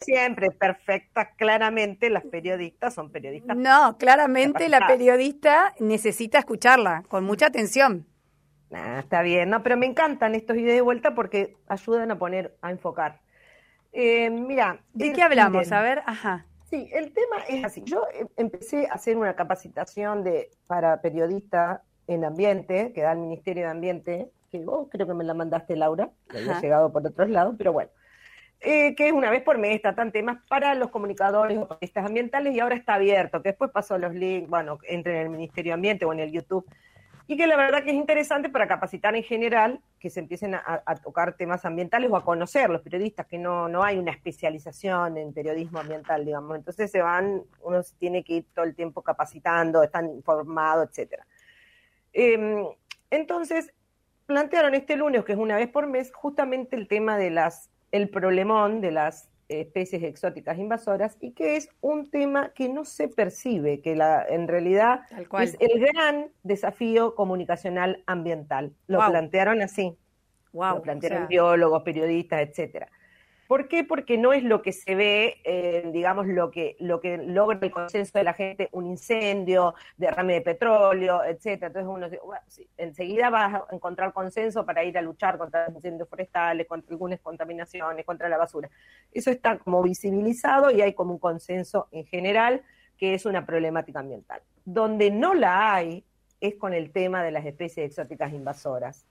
siempre perfecta, claramente las periodistas son periodistas. No, claramente la periodista necesita escucharla con mucha atención. está bien, no, pero me encantan estos videos de vuelta porque ayudan a poner, a enfocar. Eh, mira. ¿De qué hablamos? A ver, ajá. Sí, el tema es así. Yo em, empecé a hacer una capacitación de para periodista en ambiente, que da el Ministerio de Ambiente, que vos creo que me la mandaste, Laura, que había llegado por otros lados, pero bueno. Eh, que una vez por mes, tratan temas para los comunicadores o periodistas ambientales y ahora está abierto, que después pasó los links, bueno, entren en el Ministerio de Ambiente o en el YouTube y que la verdad que es interesante para capacitar en general, que se empiecen a, tocar temas ambientales o a conocer los periodistas, que no, no hay una especialización en periodismo ambiental, digamos. Entonces se van, uno se tiene que ir todo el tiempo capacitando, están informados, etcétera. Em, entonces, plantearon este lunes, que es una vez por mes, justamente el tema de las, el problemón de las especies exóticas invasoras y que es un tema que no se percibe, que la, en realidad es el gran desafío comunicacional ambiental. Lo plantearon así. Lo plantearon biólogos, periodistas, etcétera. ¿Por qué? Porque no es lo que se ve, eh, digamos, lo que, lo que logra el consenso de la gente, un incendio, derrame de petróleo, etcétera. Entonces uno enseguida vas a encontrar consenso para ir a luchar contra incendios forestales, contra algunas contaminaciones, contra la basura. Eso está como visibilizado y hay como un consenso en general que es una problemática ambiental. Donde no la hay es con el tema de las especies exóticas invasoras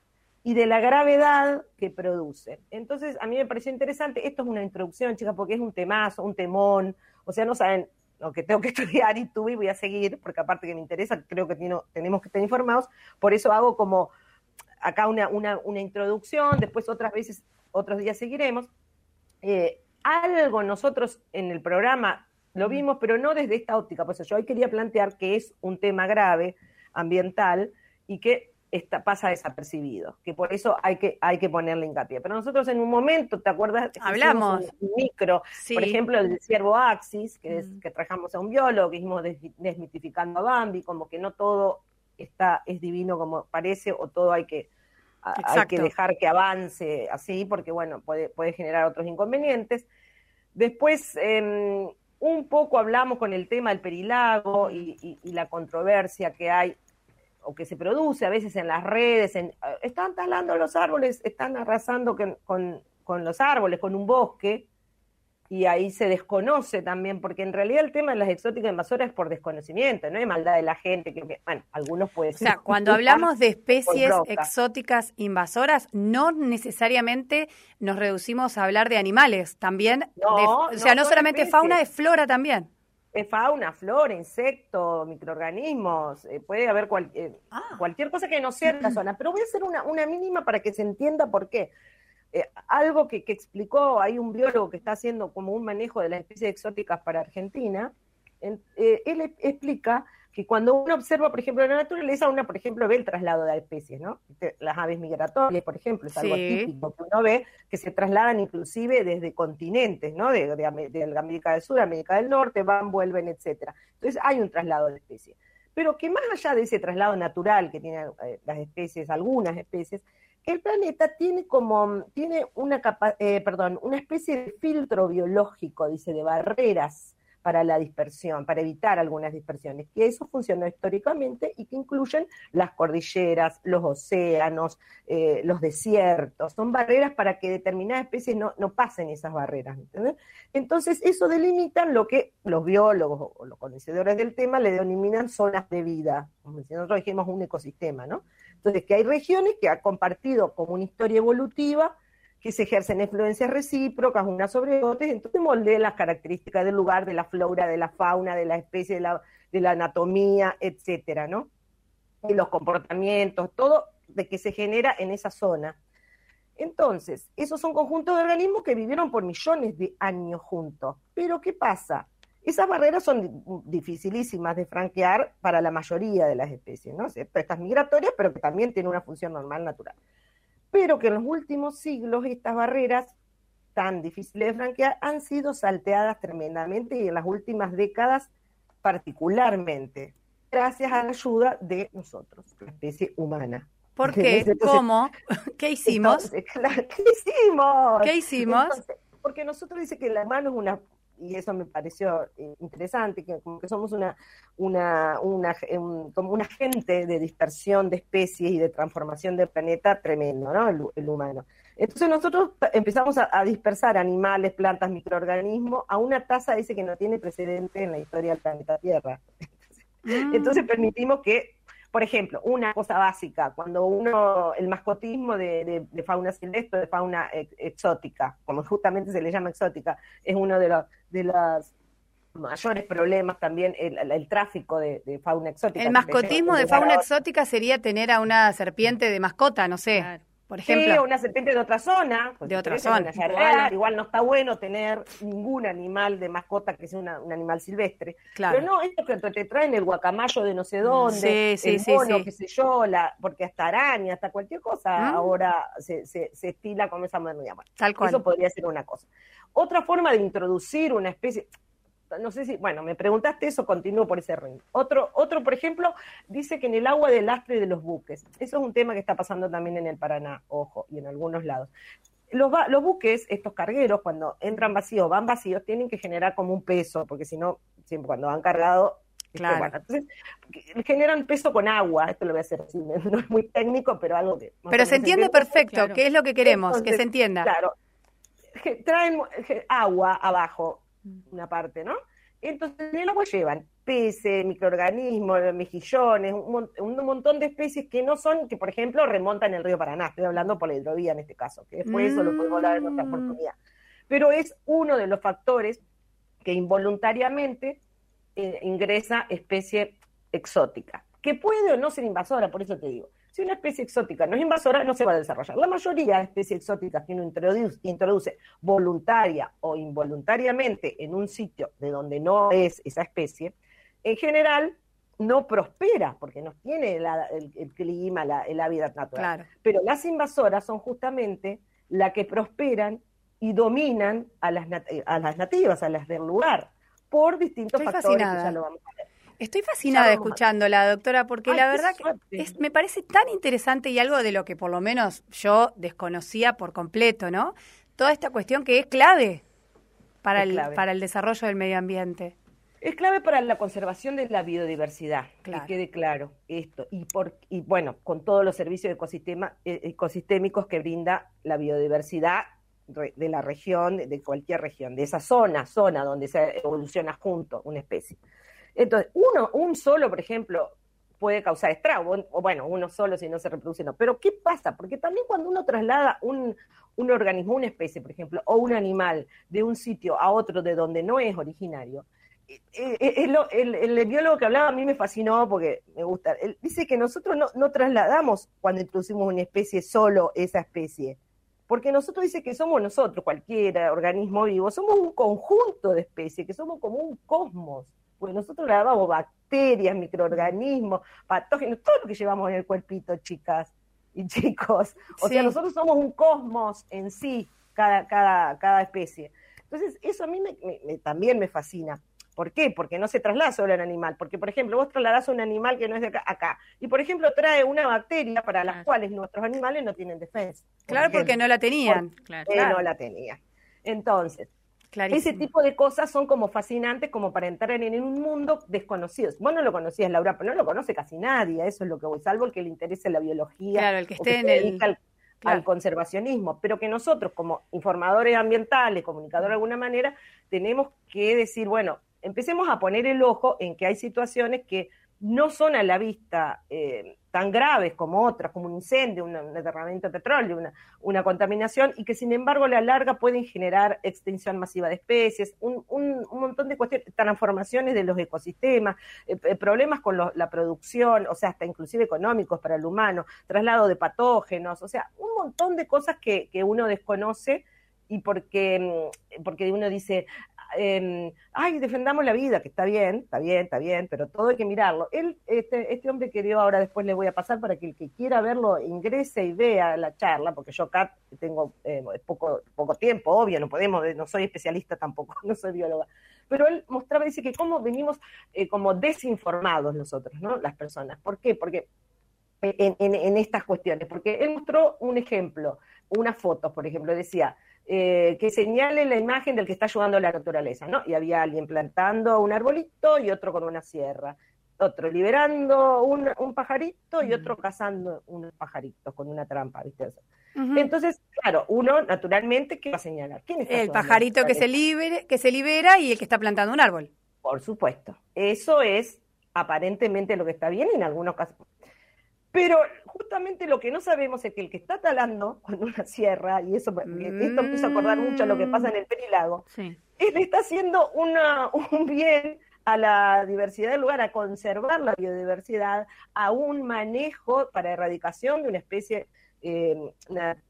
y de la gravedad que produce. Entonces, a mí me pareció interesante, esto es una introducción, chicas, porque es un temazo, un temón, o sea, no saben lo que tengo que estudiar y tuve y voy a seguir, porque aparte que me interesa, creo que tenemos que estar informados, por eso hago como acá una, una, una introducción, después otras veces, otros días seguiremos. Eh, algo nosotros en el programa lo vimos, pero no desde esta óptica, pues yo hoy quería plantear que es un tema grave ambiental y que pasa desapercibido, que por eso hay que, hay que ponerle hincapié. Pero nosotros en un momento, ¿te acuerdas? Hablamos. Un micro, por ejemplo, el ciervo Axis, que, es, que trajamos a un biólogo, que hicimos desmitificando a Bambi, como que no todo está, es divino como parece, o todo hay que, hay que dejar que avance así, porque bueno, puede, puede generar otros inconvenientes. Después, em, un poco hablamos con el tema del perilago y la controversia que hay o que se produce a veces en las redes, en, están talando los árboles, están arrasando con, con, los árboles, con un bosque, y ahí se desconoce también, porque en realidad el tema de las exóticas invasoras es por desconocimiento, no hay maldad de la gente, que, bueno, algunos pueden ser. O sea, cuando hablamos de especies exóticas invasoras, no necesariamente nos reducimos a hablar de animales, también, o sea, no, solamente fauna, es flora también fauna, flora, insectos, microorganismos, eh, puede haber eh, ah. cualquier cosa que no sea la zona, pero voy a hacer una, una mínima para que se entienda por qué. Eh, algo que, que, explicó, hay un biólogo que está haciendo como un manejo de las especies exóticas para Argentina, él explica que cuando uno observa, por ejemplo, la naturaleza, uno, por ejemplo, ve el traslado de especies, ¿no? Las aves migratorias, por ejemplo, es algo típico que uno ve que se trasladan inclusive desde continentes, ¿no? De, América del Sur, América del Norte, van, vuelven, etcétera. Entonces hay un traslado de especies. Pero que más allá de ese traslado natural que tienen eh, las especies, algunas especies, el planeta tiene como, tiene una capa, eh, perdón, una especie de filtro biológico, dice, de barreras para la dispersión, para evitar algunas dispersiones, que eso funcionó históricamente y que incluyen las cordilleras, los océanos, eh, los desiertos, son barreras para que determinadas especies no, no pasen esas barreras. Entonces, eso delimitan lo que los biólogos o los conocedores del tema le denominan zonas de vida, como si nosotros dijimos un ecosistema, ¿no? Entonces, que hay regiones que han compartido como una historia evolutiva, que se ejercen influencias recíprocas unas sobre otras, entonces moldean las características del lugar, de la flora, de la fauna, de la especie, de la, de la anatomía, etcétera, ¿no? Y los comportamientos, todo de que se genera en esa zona. Entonces, esos son conjuntos de organismos que vivieron por millones de años juntos. Pero, ¿qué pasa? Esas barreras son dificilísimas de franquear para la mayoría de las especies, ¿no? Estas migratorias, pero que también tienen una función normal natural pero que en los últimos siglos estas barreras tan difíciles de franquear han sido salteadas tremendamente y en las últimas décadas particularmente, gracias a la ayuda de nosotros, la especie humana. ¿Por qué? ¿Cómo? ¿Qué hicimos? ¿Qué hicimos? ¿Qué hicimos? porque nosotros dice que la mano es una y eso me pareció eh, interesante, que como que somos una, una, una como un agente de dispersión de especies y de transformación del planeta tremendo, ¿no? El, humano. Entonces nosotros empezamos a, dispersar animales, plantas, microorganismos a una tasa, dice que no tiene precedente en la historia del planeta Tierra. Mm. Entonces permitimos que por ejemplo, una cosa básica, cuando uno, el mascotismo de, fauna silvestre, de fauna exótica, como justamente se le llama exótica, es uno de los, de los mayores problemas también el, tráfico de, fauna exótica. El mascotismo de fauna exótica sería tener a una serpiente de mascota, no sé por ejemplo. Sí, una serpiente de otra zona. de otra zona. igual, no está bueno tener ningún animal de mascota que sea un animal silvestre. Claro. Pero no, esto que te traen el guacamayo de no sé dónde, el mono, qué sé yo, la, porque hasta araña, hasta cualquier cosa mm. ahora se, se, se, estila con esa modernidad. Tal cual. Eso podría ser una cosa. Otra forma de introducir una especie, no sé si, bueno, me preguntaste eso, continúo por ese ring. Otro, otro, por ejemplo, dice que en el agua del lastre de los buques, eso es un tema que está pasando también en el Paraná, ojo, y en algunos lados. Los, los buques, estos cargueros, cuando entran vacíos, van vacíos, tienen que generar como un peso, porque si no, siempre cuando van cargados, Claro. entonces, generan peso con agua, esto lo voy a hacer así, no es muy técnico, pero algo que... Pero se entiende perfecto, ¿qué es lo que queremos, que se entienda. Claro, traen agua abajo, una parte, ¿no? Entonces en el agua llevan peces, microorganismos, mejillones, un, montón de especies que no son, que por ejemplo remontan el río Paraná, estoy hablando por la hidrovía en este caso, que después eso lo podemos hablar en otra mm. oportunidad. Pero es uno de los factores que involuntariamente eh, ingresa especie exótica, que puede o no ser invasora, por eso te digo. Si una especie exótica no es invasora, no se va a desarrollar. La mayoría de especies exóticas que uno introduce, voluntaria o involuntariamente en un sitio de donde no es esa especie, en general no prospera porque no tiene el, clima, el hábitat natural. Pero las invasoras son justamente las que prosperan y dominan a las, a las nativas, a las del lugar, por distintos factores que ya lo vamos a ver. Estoy fascinada escuchándola, doctora, porque la verdad que me parece tan interesante y algo de lo que por lo menos yo desconocía por completo, ¿no? Toda esta cuestión que es clave para, el, para el desarrollo del medio ambiente. Es clave para la conservación de la biodiversidad, que quede claro esto. Y, por, y bueno, con todos los servicios ecosistema, eh, ecosistémicos que brinda la biodiversidad de la región, de cualquier región, de esa zona, zona donde se evoluciona junto una especie. Entonces, uno, un solo, por ejemplo, puede causar estrago, o bueno, uno solo si no se reproduce, no. Pero ¿qué pasa? Porque también cuando uno traslada un, un organismo, una especie, por ejemplo, o un animal de un sitio a otro de donde no es originario, eh, eh, el, el, biólogo que hablaba a mí me fascinó porque me gusta. Él dice que nosotros no, no, trasladamos cuando introducimos una especie solo esa especie, porque nosotros dice que somos nosotros, cualquier organismo vivo, somos un conjunto de especies, que somos como un cosmos porque nosotros grabamos bacterias, microorganismos, patógenos, todo lo que llevamos en el cuerpito, chicas y chicos. O sea, nosotros somos un cosmos en sí, cada, cada, cada especie. Entonces, eso a mí también me fascina. ¿Por qué? Porque no se traslada solo al animal. Porque, por ejemplo, vos trasladás a un animal que no es de acá, y, por ejemplo, trae una bacteria para las cuales nuestros animales no tienen defensa. Claro, porque no la tenían. claro. no la tenían. Entonces, ese tipo de cosas son como fascinantes como para entrar en, un mundo desconocido. Vos no lo conocías, Laura, pero no lo conoce casi nadie, eso es lo que voy, salvo el que le interese la biología. Claro, el que esté en el... Al, conservacionismo, pero que nosotros como informadores ambientales, comunicadores de alguna manera, tenemos que decir, bueno, empecemos a poner el ojo en que hay situaciones que no son a la vista eh, tan graves como otras, como un incendio, un, derramamiento de petróleo, una, una, contaminación, y que sin embargo a la larga pueden generar extinción masiva de especies, un, un, montón de cuestiones, transformaciones de los ecosistemas, eh, eh, problemas con la producción, o sea, hasta inclusive económicos para el humano, traslado de patógenos, o sea, un montón de cosas que, que uno desconoce y porque, mm, porque uno dice, eh, ay, defendamos la vida, que está bien, está bien, está bien, pero todo hay que mirarlo. Él, este, este hombre que dio ahora después le voy a pasar para que el que quiera verlo ingrese y vea la charla, porque yo acá tengo eh, poco, poco tiempo, obvio, no podemos, no soy especialista tampoco, no soy bióloga. Pero él mostraba, dice que cómo venimos eh, como desinformados nosotros, ¿no? Las personas. ¿Por qué? Porque en estas cuestiones, porque él mostró un ejemplo, una foto, por ejemplo, decía, eh, que señale la imagen del que está ayudando a la naturaleza, ¿no? Y había alguien plantando un arbolito y otro con una sierra, otro liberando un, pajarito y otro cazando unos pajaritos con una trampa, ¿viste? Entonces, claro, uno naturalmente, ¿qué va a señalar? ¿Quién está el pajarito que se, libere, que se libera y el que está plantando un árbol. Por supuesto. Eso es aparentemente lo que está bien en algunos casos. Pero justamente lo que no sabemos es que el que está talando con una sierra, y eso esto empieza a acordar mucho a lo que pasa en el Perilago, él está haciendo una, un bien a la diversidad del lugar, a conservar la biodiversidad, a un manejo para erradicación de una especie eh,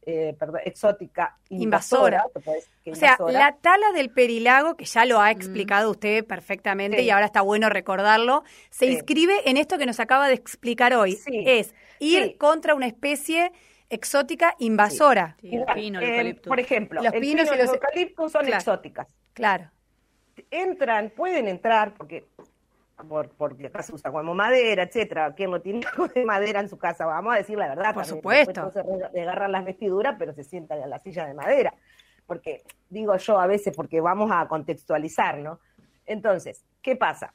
eh, exótica invasora. o sea, la tala del perilago, que ya lo ha explicado usted perfectamente y ahora está bueno recordarlo, se inscribe en esto que nos acaba de explicar hoy. Es ir contra una especie exótica invasora. Eh, por ejemplo, los pinos y los eucaliptos son exóticas. Claro. Entran, pueden entrar, porque por, porque acá se usa como madera, etcétera. ¿Quién no tiene algo de madera en su casa? Vamos a decir la verdad. Por supuesto. Se agarran las vestiduras, pero se sientan en la silla de madera. Porque, digo yo a veces, porque vamos a contextualizar, ¿no? Entonces, ¿qué pasa?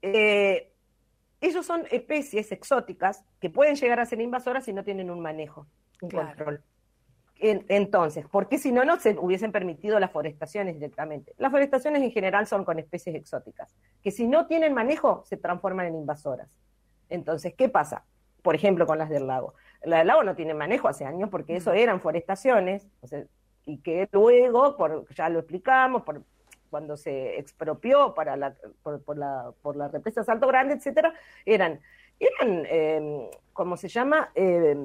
Eh, ellos son especies exóticas que pueden llegar a ser invasoras si no tienen un manejo, un control entonces, ¿por qué si no, no se hubiesen permitido las forestaciones directamente? Las forestaciones en general son con especies exóticas, que si no tienen manejo se transforman en invasoras. Entonces, ¿qué pasa? Por ejemplo, con las del lago. La del lago no tiene manejo hace años porque eso eran forestaciones, y que luego, por, ya lo explicamos, por, cuando se expropió para la, por, la, por la represa Salto Grande, etcétera, eran, eran eh, ¿cómo se llama? Eh,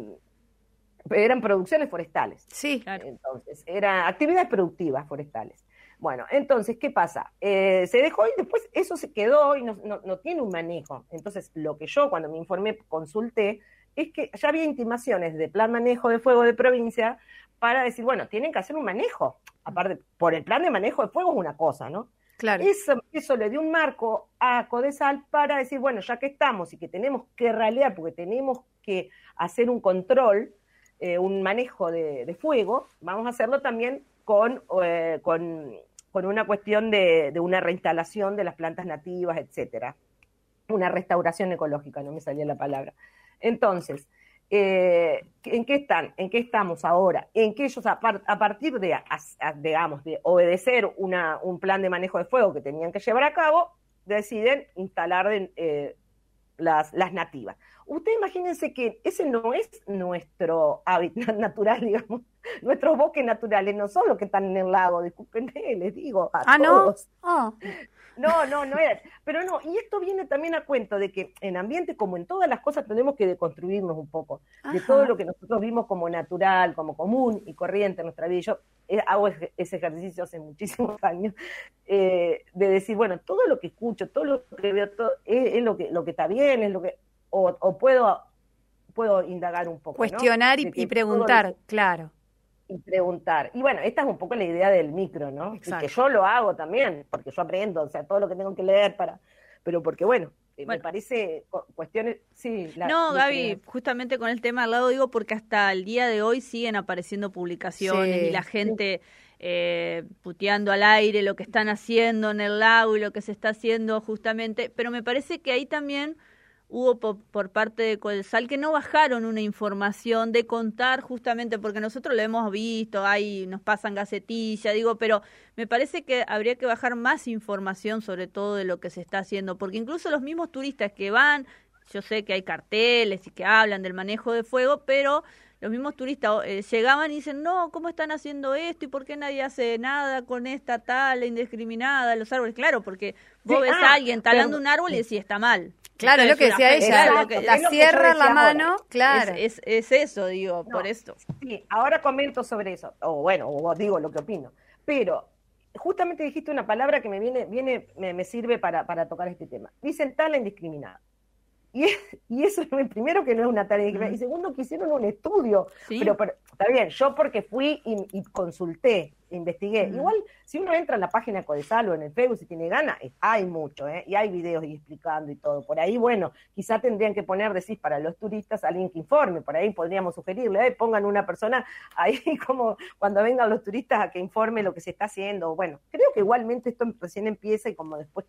eran producciones forestales. Sí, claro. Entonces, eran actividades productivas forestales. Bueno, entonces, ¿qué pasa? Eh, se dejó y después eso se quedó y no, no, tiene un manejo. Entonces, lo que yo cuando me informé, consulté, es que ya había intimaciones de plan manejo de fuego de provincia para decir, bueno, tienen que hacer un manejo. Aparte, por el plan de manejo de fuego es una cosa, ¿no? Claro. Eso, eso le dio un marco a Codesal para decir, bueno, ya que estamos y que tenemos que ralear, porque tenemos que hacer un control, eh, un manejo de, fuego, vamos a hacerlo también con, eh, con, una cuestión de, una reinstalación de las plantas nativas, etcétera. Una restauración ecológica, no me salía la palabra. Entonces, eh, ¿en qué están? ¿En qué estamos ahora? En que ellos, a, partir de, digamos, de obedecer una, un plan de manejo de fuego que tenían que llevar a cabo, deciden instalar las, las nativas. Usted imagínense que ese no es nuestro hábitat natural, digamos. Nuestros bosques naturales no son los que están en el lago, disculpen, les digo. A ah, todos. no. Ah. No, no, no es. Pero no, y esto viene también a cuento de que en ambiente, como en todas las cosas, tenemos que deconstruirnos un poco de todo lo que nosotros vimos como natural, como común y corriente en nuestra vida. Yo eh, hago ese ejercicio hace muchísimos años, eh, de decir, bueno, todo lo que escucho, todo lo que veo, todo, es, lo, que, lo que está bien, es lo que o, puedo, puedo indagar un poco. Cuestionar y, preguntar, claro. Y preguntar. Y bueno, esta es un poco la idea del micro, ¿no? que yo lo hago también, porque yo aprendo, o sea, todo lo que tengo que leer para... Pero porque, bueno, eh, me parece cuestiones, sí. no, Gaby, justamente con el tema al lado digo porque hasta el día de hoy siguen apareciendo publicaciones y la gente eh, puteando al aire lo que están haciendo en el lago y lo que se está haciendo justamente, pero me parece que ahí también hubo por, parte de Codesal que no bajaron una información de contar justamente porque nosotros lo hemos visto, ahí nos pasan gacetillas, digo, pero me parece que habría que bajar más información sobre todo de lo que se está haciendo, porque incluso los mismos turistas que van, yo sé que hay carteles y que hablan del manejo de fuego, pero los mismos turistas eh, llegaban y dicen, no, ¿cómo están haciendo esto? ¿Y por qué nadie hace nada con esta tala indiscriminada los árboles? Claro, porque vos ves a ah, alguien talando un árbol y decís, está mal. Claro, es lo que decía ella, la cierra la mano, claro. Es, es, eso, digo, por esto. Sí, ahora comento sobre eso, o bueno, o digo lo que opino, pero justamente dijiste una palabra que me viene, viene me, me sirve para, para tocar este tema. Dicen tala indiscriminada. Y, y eso es primero que no es una tarea, y segundo que hicieron un estudio, pero, está bien, yo porque fui y, consulté, investigué. Igual, si uno entra en la página de Codesal o en el Facebook, si tiene ganas, hay mucho, ¿eh? y hay videos y explicando y todo. Por ahí, bueno, quizá tendrían que poner, decís, para los turistas, alguien que informe, por ahí podríamos sugerirle, pongan una persona ahí como cuando vengan los turistas a que informe lo que se está haciendo. Bueno, creo que igualmente esto recién empieza y como después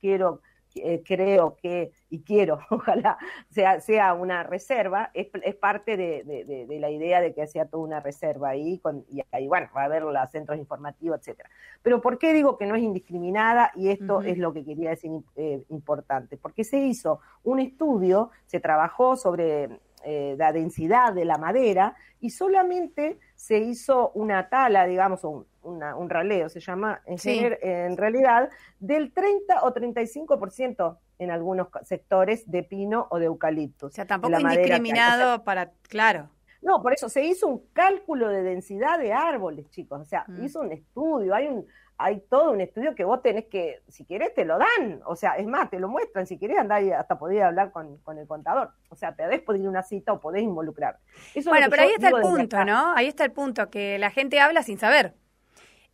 quiero eh, creo que, y quiero, ojalá sea, sea una reserva, es, parte de, la idea de que sea toda una reserva ahí, con, y ahí, bueno, va a haber los centros informativos, etcétera. Pero ¿por qué digo que no es indiscriminada? Y esto es lo que quería decir eh, importante, porque se hizo un estudio, se trabajó sobre eh, la densidad de la madera y solamente se hizo una tala, digamos, un, un raleo, se llama en, en realidad, del 30 o 35% en algunos sectores de pino o de eucalipto. O sea, tampoco indiscriminado para, claro. No, por eso se hizo un cálculo de densidad de árboles, chicos. O sea, mm. hizo un estudio, hay un, hay todo un estudio que vos tenés que, si querés, te lo dan. O sea, es más, te lo muestran. Si querés, andar y hasta podés hablar con, el contador. O sea, te podés pedir una cita o podés involucrar. bueno, pero ahí está el punto, ¿no? Ahí está el punto, que la gente habla sin saber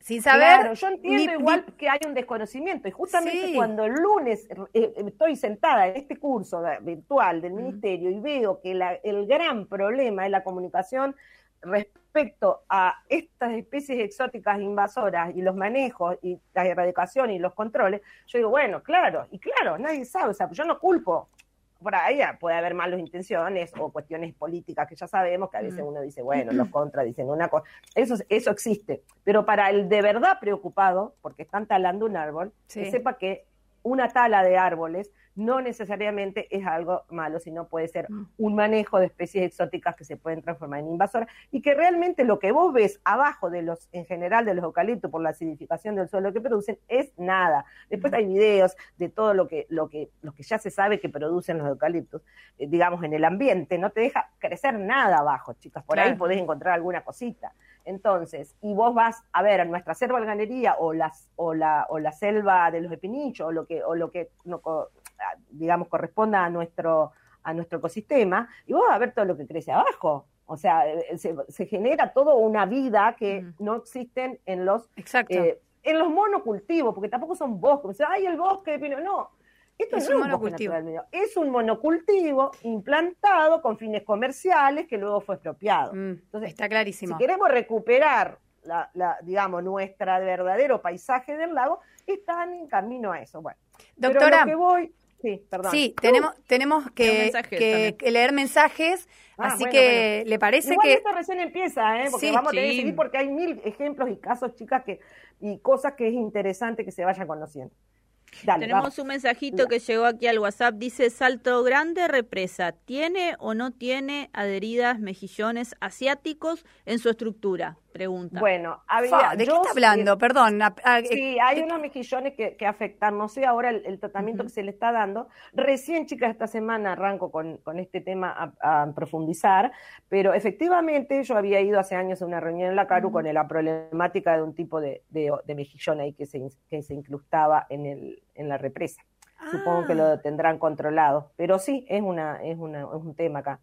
sin saber. Claro, yo entiendo igual que hay un desconocimiento y justamente cuando el lunes eh, estoy sentada en este curso virtual del ministerio y veo que el gran problema es la comunicación respecto a estas especies exóticas invasoras y los manejos y la erradicación y los controles, yo digo, bueno, claro, y claro, nadie sabe, o sea, yo no culpo por ahí puede haber malas intenciones o cuestiones políticas que ya sabemos que a veces mm. uno dice, bueno, los contras dicen una cosa. Eso, eso existe. Pero para el de verdad preocupado, porque están talando un árbol, que sepa que una tala de árboles no necesariamente es algo malo, sino puede ser mm. un manejo de especies exóticas que se pueden transformar en invasoras y que realmente lo que vos ves abajo de los, en general de los eucaliptos por la acidificación del suelo que producen es nada. Después mm. hay videos de todo lo que, lo que, lo que ya se sabe que producen los eucaliptos, eh, digamos, en el ambiente, no te deja crecer nada abajo, chicas, por ahí podés encontrar alguna cosita. Entonces, y vos vas a ver a nuestra selva alganería o las o la o la selva de los epinichos o lo que o lo que no, digamos, corresponda a nuestro, a nuestro ecosistema, y vos vas a ver todo lo que crece abajo. O sea, eh, se, genera toda una vida que no existen en los, eh, en los monocultivos, porque tampoco son bosques. Ay, el bosque de No, esto es no un monocultivo. Es un monocultivo implantado con fines comerciales que luego fue expropiado. Mm, Entonces, está clarísimo. Si queremos recuperar, la, digamos, nuestro verdadero paisaje del lago, están en camino a eso. Bueno, Doctora, que voy, Sí, perdón. Sí, tenemos, tenemos que, leer mensajes, ah, así que le parece Igual que... esto recién empieza, ¿eh? porque vamos a tener que seguir porque hay mil ejemplos y casos, chicas, que y cosas que es interesante que se vayan conociendo. Tenemos un mensajito que llegó aquí al WhatsApp. Dice, Salto Grande Represa, ¿tiene o no tiene adheridas mejillones asiáticos en su estructura? Pregunta. Bueno, ¿de qué está hablando? Perdón. sí, hay unos mejillones que, afectan, no sé ahora el, tratamiento que se le está dando. Recién, chicas, esta semana arranco con, este tema a, profundizar, pero efectivamente yo había ido hace años a una reunión en la CARU con la problemática de un tipo de, de, mejillón ahí que se, que se incrustaba en, el, en la represa. Supongo que lo ah. tendrán controlado, pero sí, es, una, es, una, es un tema acá.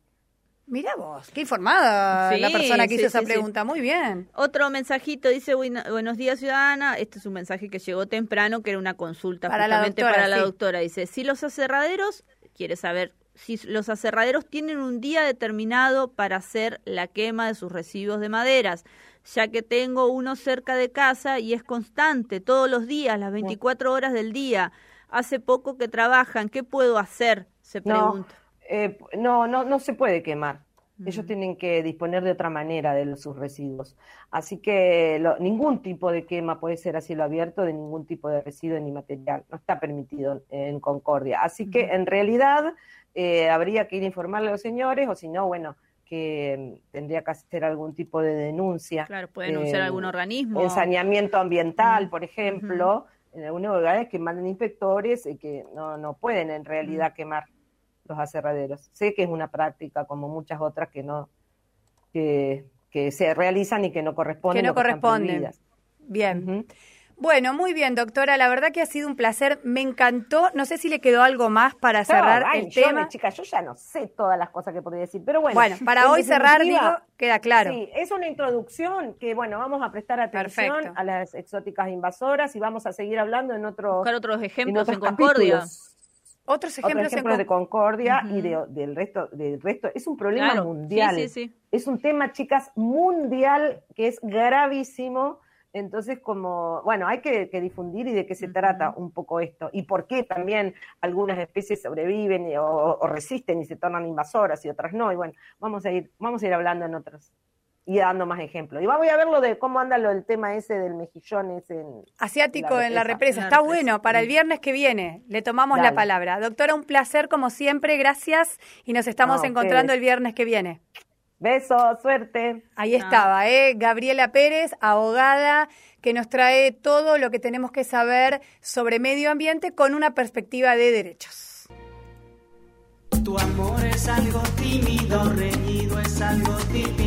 Mira vos, qué informada la persona que hizo esa pregunta. Muy bien. Otro mensajito dice, buenos días ciudadana. Este es un mensaje que llegó temprano, que era una consulta para justamente la para la doctora. Dice, si los aserraderos, quiere saber, si los aserraderos tienen un día determinado para hacer la quema de sus residuos de maderas, ya que tengo uno cerca de casa y es constante, todos los días, las 24 horas del día. Hace poco que trabajan, ¿qué puedo hacer? Se pregunta. Eh, no, no, no se puede quemar. Ellos tienen que disponer de otra manera de sus residuos. Así que ningún tipo de quema puede ser a cielo abierto de ningún tipo de residuo ni material. No está permitido en Concordia. Así que en realidad eh, habría que ir a informarle a los señores o si no, bueno, que mm, tendría que hacer algún tipo de denuncia. Claro, puede denunciar eh, algún organismo. En saneamiento ambiental, por ejemplo, en algunos lugares que manden inspectores y que no, no pueden en realidad quemar los aserraderos. Sé que es una práctica como muchas otras que no que, se realizan y que no corresponden. Que no corresponden. Bien. Bueno, muy bien, doctora. La verdad que ha sido un placer. Me encantó. No sé si le quedó algo más para cerrar el tema. Chicas, yo ya no sé todas las cosas que podría decir, pero bueno. Bueno, para hoy cerrar, digo, queda claro. Sí, es una introducción que, bueno, vamos a prestar atención a las exóticas invasoras y vamos a seguir hablando en otros. Buscar otros ejemplos en, Concordia. Otros ejemplos, de Concordia y del resto del resto. Es un problema mundial. Sí, sí, es un tema, chicas, mundial que es gravísimo. Entonces, como, bueno, hay que, difundir y de qué se trata un poco esto. Y por qué también algunas especies sobreviven o, resisten y se tornan invasoras y otras no. Y bueno, vamos a ir, vamos a ir hablando en otros y dando más ejemplos. Y vamos a ver lo de cómo anda lo del tema ese del mejillón ese asiático en la represa. Está bueno para el viernes que viene. Le tomamos la palabra. Doctora, un placer como siempre. Gracias y nos estamos encontrando el viernes que viene. Besos, suerte. Ahí estaba, ¿eh? Gabriela Pérez, abogada, que nos trae todo lo que tenemos que saber sobre medio ambiente con una perspectiva de derechos. Tu amor es algo tímido, reñido, es algo típico.